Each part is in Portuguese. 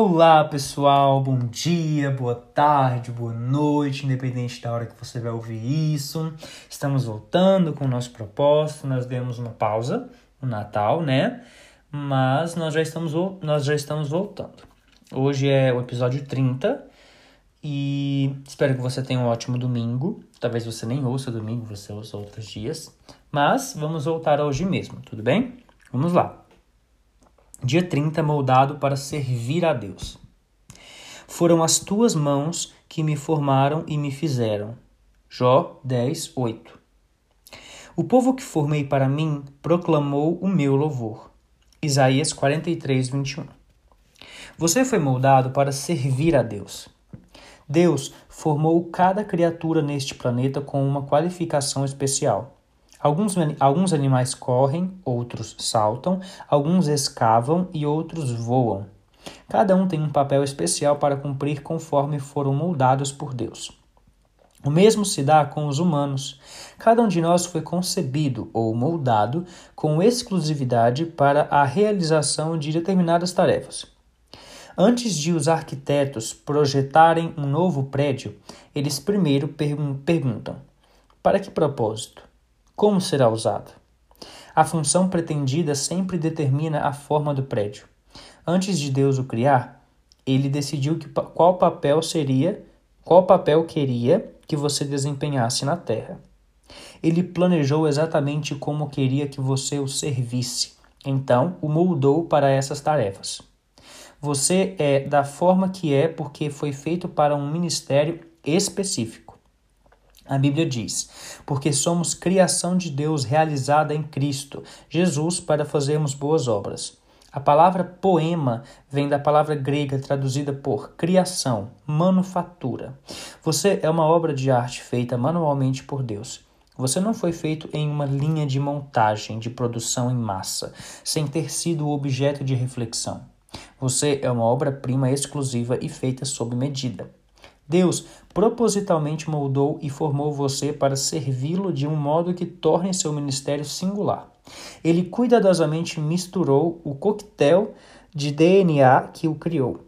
Olá pessoal, bom dia, boa tarde, boa noite, independente da hora que você vai ouvir isso. Estamos voltando com o nosso propósito. Nós demos uma pausa no Natal, né? Mas nós já estamos, nós já estamos voltando. Hoje é o episódio 30 e espero que você tenha um ótimo domingo. Talvez você nem ouça domingo, você ouça outros dias. Mas vamos voltar hoje mesmo, tudo bem? Vamos lá. Dia 30, moldado para servir a Deus. Foram as tuas mãos que me formaram e me fizeram. Jó 10, 8. O povo que formei para mim proclamou o meu louvor. Isaías 43, 21. Você foi moldado para servir a Deus. Deus formou cada criatura neste planeta com uma qualificação especial. Alguns, alguns animais correm, outros saltam, alguns escavam e outros voam. Cada um tem um papel especial para cumprir conforme foram moldados por Deus. O mesmo se dá com os humanos. Cada um de nós foi concebido ou moldado com exclusividade para a realização de determinadas tarefas. Antes de os arquitetos projetarem um novo prédio, eles primeiro perguntam: para que propósito? Como será usado? A função pretendida sempre determina a forma do prédio. Antes de Deus o criar, ele decidiu que, qual papel seria, qual papel queria que você desempenhasse na terra. Ele planejou exatamente como queria que você o servisse. Então, o moldou para essas tarefas. Você é da forma que é porque foi feito para um ministério específico. A Bíblia diz: porque somos criação de Deus realizada em Cristo, Jesus, para fazermos boas obras. A palavra poema vem da palavra grega traduzida por criação, manufatura. Você é uma obra de arte feita manualmente por Deus. Você não foi feito em uma linha de montagem, de produção em massa, sem ter sido objeto de reflexão. Você é uma obra-prima exclusiva e feita sob medida. Deus propositalmente moldou e formou você para servi-lo de um modo que torne seu ministério singular. Ele cuidadosamente misturou o coquetel de DNA que o criou.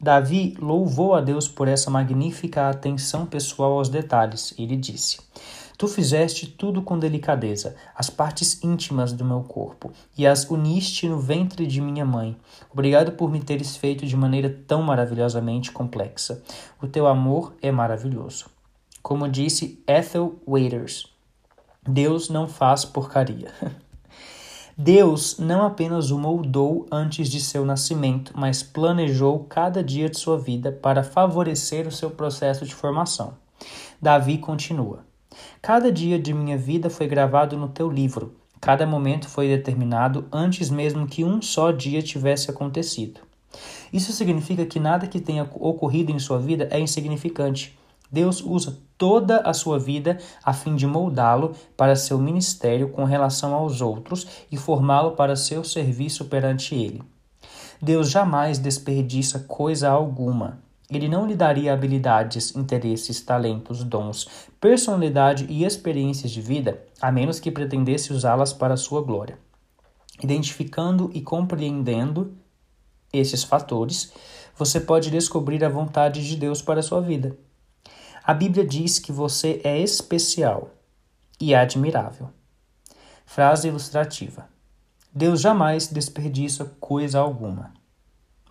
Davi louvou a Deus por essa magnífica atenção pessoal aos detalhes. Ele disse: Tu fizeste tudo com delicadeza, as partes íntimas do meu corpo, e as uniste no ventre de minha mãe. Obrigado por me teres feito de maneira tão maravilhosamente complexa. O teu amor é maravilhoso. Como disse Ethel Waiters, Deus não faz porcaria. Deus não apenas o moldou antes de seu nascimento, mas planejou cada dia de sua vida para favorecer o seu processo de formação. Davi continua: Cada dia de minha vida foi gravado no teu livro. Cada momento foi determinado antes mesmo que um só dia tivesse acontecido. Isso significa que nada que tenha ocorrido em sua vida é insignificante. Deus usa toda a sua vida a fim de moldá-lo para seu ministério com relação aos outros e formá-lo para seu serviço perante ele. Deus jamais desperdiça coisa alguma. Ele não lhe daria habilidades, interesses, talentos, dons, personalidade e experiências de vida, a menos que pretendesse usá-las para sua glória. Identificando e compreendendo esses fatores, você pode descobrir a vontade de Deus para a sua vida. A Bíblia diz que você é especial e admirável. Frase ilustrativa: Deus jamais desperdiça coisa alguma.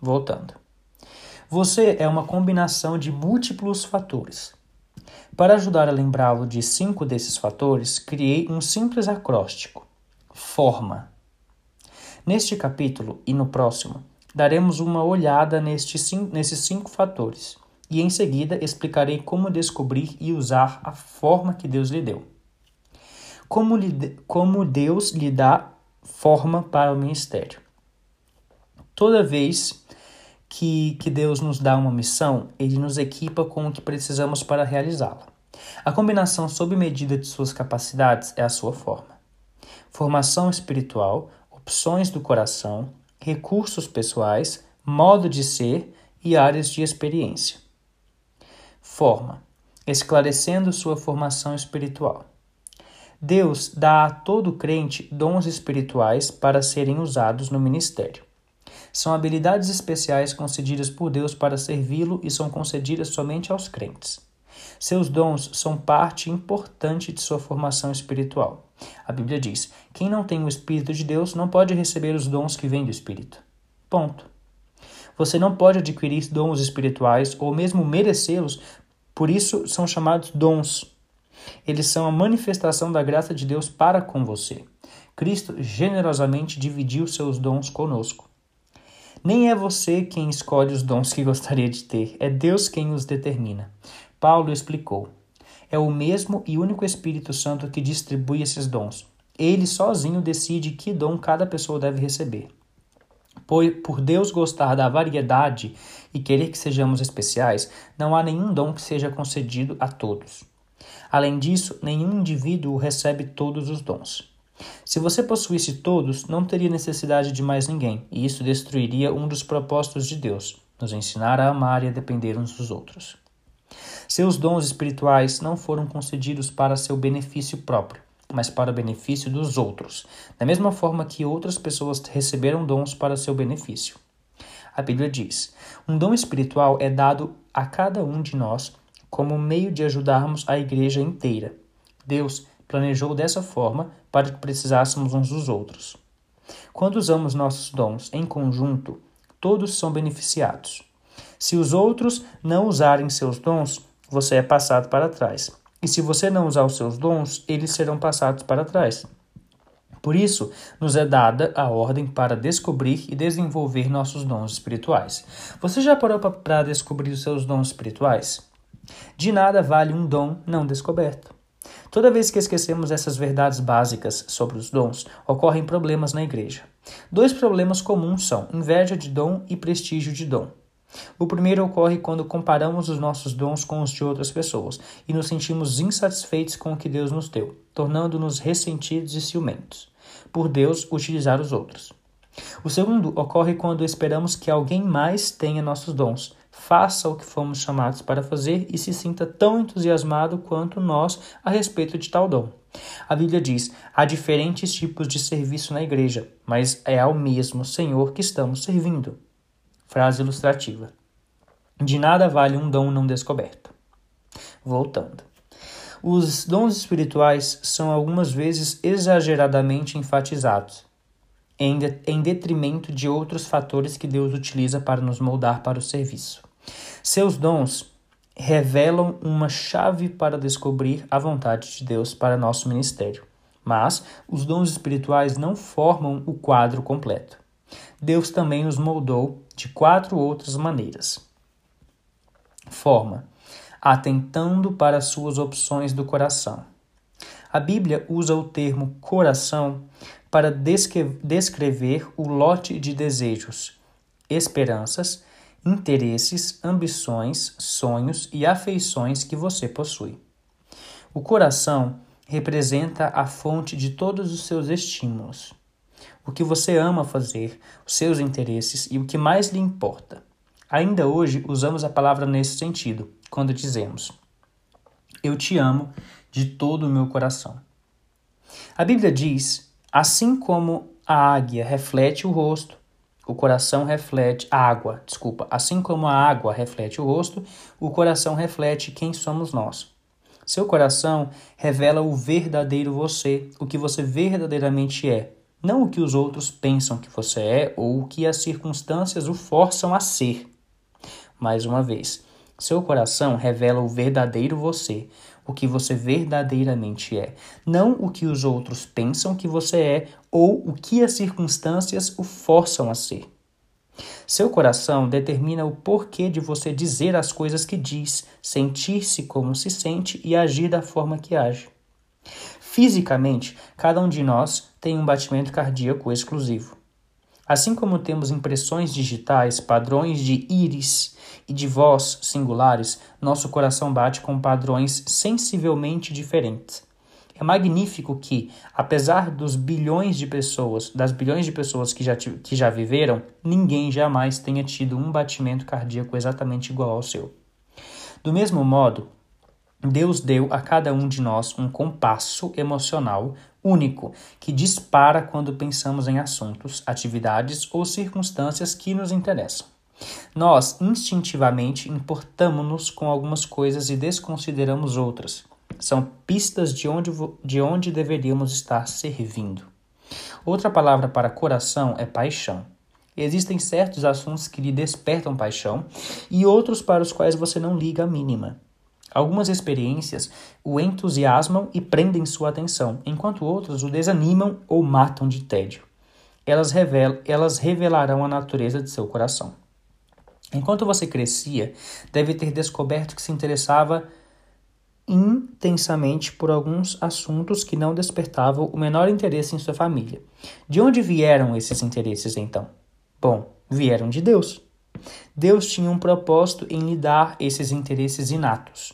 Voltando. Você é uma combinação de múltiplos fatores. Para ajudar a lembrá-lo de cinco desses fatores, criei um simples acróstico: forma. Neste capítulo e no próximo, daremos uma olhada nestes cinco fatores e em seguida explicarei como descobrir e usar a forma que Deus lhe deu. Como, lhe, como Deus lhe dá forma para o ministério. Toda vez que, que Deus nos dá uma missão, ele nos equipa com o que precisamos para realizá-la. A combinação sob medida de suas capacidades é a sua forma. Formação espiritual, opções do coração, recursos pessoais, modo de ser e áreas de experiência. Forma esclarecendo sua formação espiritual. Deus dá a todo crente dons espirituais para serem usados no ministério. São habilidades especiais concedidas por Deus para servi-lo e são concedidas somente aos crentes. Seus dons são parte importante de sua formação espiritual. A Bíblia diz: quem não tem o Espírito de Deus não pode receber os dons que vêm do Espírito. Ponto. Você não pode adquirir dons espirituais ou mesmo merecê-los, por isso são chamados dons. Eles são a manifestação da graça de Deus para com você. Cristo generosamente dividiu seus dons conosco. Nem é você quem escolhe os dons que gostaria de ter, é Deus quem os determina. Paulo explicou: é o mesmo e único Espírito Santo que distribui esses dons. Ele sozinho decide que dom cada pessoa deve receber. Por Deus gostar da variedade e querer que sejamos especiais, não há nenhum dom que seja concedido a todos. Além disso, nenhum indivíduo recebe todos os dons. Se você possuísse todos, não teria necessidade de mais ninguém, e isso destruiria um dos propósitos de Deus, nos ensinar a amar e a depender uns dos outros. Seus dons espirituais não foram concedidos para seu benefício próprio, mas para o benefício dos outros, da mesma forma que outras pessoas receberam dons para seu benefício. A Bíblia diz: um dom espiritual é dado a cada um de nós como meio de ajudarmos a igreja inteira. Deus planejou dessa forma para que precisássemos uns dos outros. Quando usamos nossos dons em conjunto, todos são beneficiados. Se os outros não usarem seus dons, você é passado para trás. E se você não usar os seus dons, eles serão passados para trás. Por isso, nos é dada a ordem para descobrir e desenvolver nossos dons espirituais. Você já parou para descobrir os seus dons espirituais? De nada vale um dom não descoberto. Toda vez que esquecemos essas verdades básicas sobre os dons, ocorrem problemas na igreja. Dois problemas comuns são inveja de dom e prestígio de dom. O primeiro ocorre quando comparamos os nossos dons com os de outras pessoas e nos sentimos insatisfeitos com o que Deus nos deu, tornando-nos ressentidos e ciumentos, por Deus utilizar os outros. O segundo ocorre quando esperamos que alguém mais tenha nossos dons, faça o que fomos chamados para fazer e se sinta tão entusiasmado quanto nós a respeito de tal dom. A Bíblia diz: há diferentes tipos de serviço na igreja, mas é ao mesmo Senhor que estamos servindo. Frase ilustrativa. De nada vale um dom não descoberto. Voltando. Os dons espirituais são algumas vezes exageradamente enfatizados, em, de, em detrimento de outros fatores que Deus utiliza para nos moldar para o serviço. Seus dons revelam uma chave para descobrir a vontade de Deus para nosso ministério, mas os dons espirituais não formam o quadro completo. Deus também os moldou de quatro outras maneiras. Forma: atentando para suas opções do coração. A Bíblia usa o termo coração para descrever o lote de desejos, esperanças, interesses, ambições, sonhos e afeições que você possui. O coração representa a fonte de todos os seus estímulos o que você ama fazer, os seus interesses e o que mais lhe importa. Ainda hoje usamos a palavra nesse sentido, quando dizemos: Eu te amo de todo o meu coração. A Bíblia diz: assim como a águia reflete o rosto, o coração reflete a água, desculpa, assim como a água reflete o rosto, o coração reflete quem somos nós. Seu coração revela o verdadeiro você, o que você verdadeiramente é, não o que os outros pensam que você é ou o que as circunstâncias o forçam a ser. Mais uma vez, seu coração revela o verdadeiro você, o que você verdadeiramente é, não o que os outros pensam que você é ou o que as circunstâncias o forçam a ser. Seu coração determina o porquê de você dizer as coisas que diz, sentir-se como se sente e agir da forma que age. Fisicamente, cada um de nós tem um batimento cardíaco exclusivo. Assim como temos impressões digitais, padrões de íris e de voz singulares, nosso coração bate com padrões sensivelmente diferentes. É magnífico que, apesar dos bilhões de pessoas, das bilhões de pessoas que já, que já viveram, ninguém jamais tenha tido um batimento cardíaco exatamente igual ao seu. Do mesmo modo, Deus deu a cada um de nós um compasso emocional único que dispara quando pensamos em assuntos, atividades ou circunstâncias que nos interessam. Nós instintivamente importamos-nos com algumas coisas e desconsideramos outras. São pistas de onde, de onde deveríamos estar servindo. Outra palavra para coração é paixão. Existem certos assuntos que lhe despertam paixão e outros para os quais você não liga a mínima. Algumas experiências o entusiasmam e prendem sua atenção, enquanto outras o desanimam ou matam de tédio. Elas, revelam, elas revelarão a natureza de seu coração. Enquanto você crescia, deve ter descoberto que se interessava intensamente por alguns assuntos que não despertavam o menor interesse em sua família. De onde vieram esses interesses então? Bom, vieram de Deus. Deus tinha um propósito em lhe dar esses interesses inatos.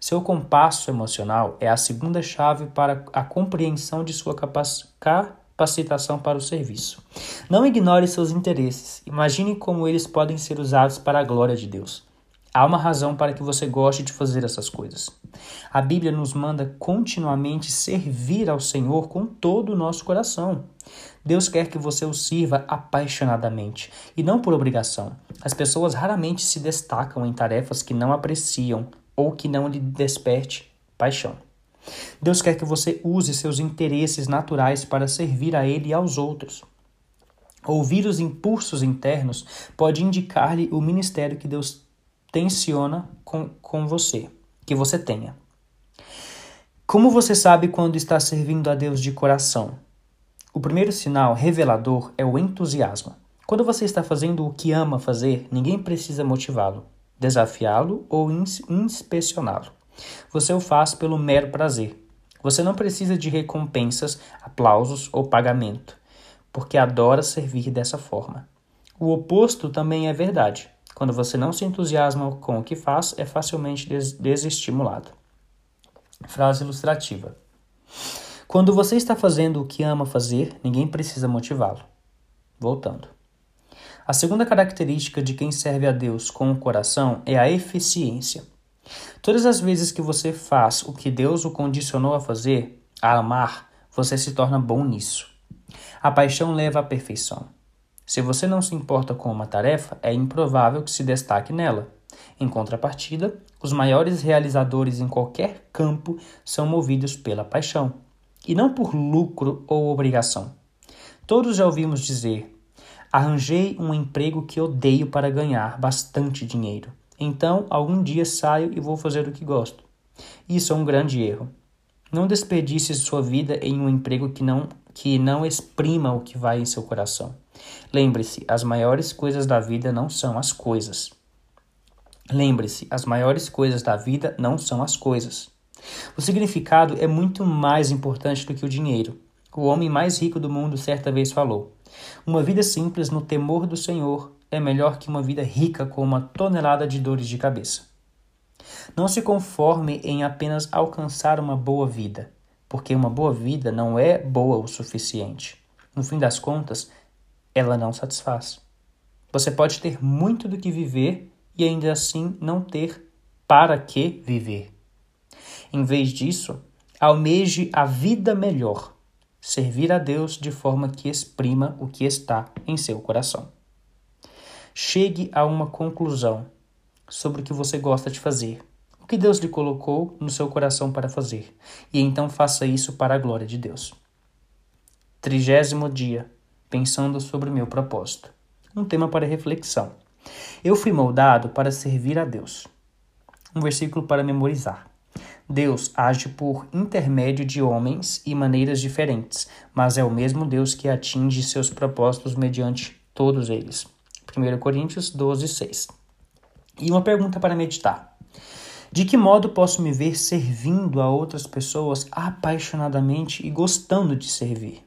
Seu compasso emocional é a segunda chave para a compreensão de sua capacitação para o serviço. Não ignore seus interesses. Imagine como eles podem ser usados para a glória de Deus. Há uma razão para que você goste de fazer essas coisas. A Bíblia nos manda continuamente servir ao Senhor com todo o nosso coração. Deus quer que você o sirva apaixonadamente e não por obrigação. As pessoas raramente se destacam em tarefas que não apreciam ou que não lhe desperte paixão. Deus quer que você use seus interesses naturais para servir a Ele e aos outros. Ouvir os impulsos internos pode indicar-lhe o ministério que Deus tensiona com, com você, que você tenha. Como você sabe quando está servindo a Deus de coração? O primeiro sinal revelador é o entusiasmo. Quando você está fazendo o que ama fazer, ninguém precisa motivá-lo desafiá-lo ou inspecioná-lo. Você o faz pelo mero prazer. Você não precisa de recompensas, aplausos ou pagamento, porque adora servir dessa forma. O oposto também é verdade. Quando você não se entusiasma com o que faz, é facilmente des desestimulado. Frase ilustrativa. Quando você está fazendo o que ama fazer, ninguém precisa motivá-lo. Voltando. A segunda característica de quem serve a Deus com o coração é a eficiência. Todas as vezes que você faz o que Deus o condicionou a fazer, a amar, você se torna bom nisso. A paixão leva à perfeição. Se você não se importa com uma tarefa, é improvável que se destaque nela. Em contrapartida, os maiores realizadores em qualquer campo são movidos pela paixão, e não por lucro ou obrigação. Todos já ouvimos dizer: Arranjei um emprego que odeio para ganhar bastante dinheiro. Então, algum dia saio e vou fazer o que gosto. Isso é um grande erro. Não desperdice sua vida em um emprego que não que não exprima o que vai em seu coração. Lembre-se, as maiores coisas da vida não são as coisas. Lembre-se, as maiores coisas da vida não são as coisas. O significado é muito mais importante do que o dinheiro. O homem mais rico do mundo certa vez falou: uma vida simples no temor do Senhor é melhor que uma vida rica com uma tonelada de dores de cabeça. Não se conforme em apenas alcançar uma boa vida, porque uma boa vida não é boa o suficiente. No fim das contas, ela não satisfaz. Você pode ter muito do que viver e ainda assim não ter para que viver. Em vez disso, almeje a vida melhor servir a Deus de forma que exprima o que está em seu coração. Chegue a uma conclusão sobre o que você gosta de fazer, o que Deus lhe colocou no seu coração para fazer, e então faça isso para a glória de Deus. Trigésimo dia, pensando sobre o meu propósito. Um tema para reflexão. Eu fui moldado para servir a Deus. Um versículo para memorizar. Deus age por intermédio de homens e maneiras diferentes, mas é o mesmo Deus que atinge seus propósitos mediante todos eles. 1 Coríntios 12, 6. E uma pergunta para meditar. De que modo posso me ver servindo a outras pessoas apaixonadamente e gostando de servir?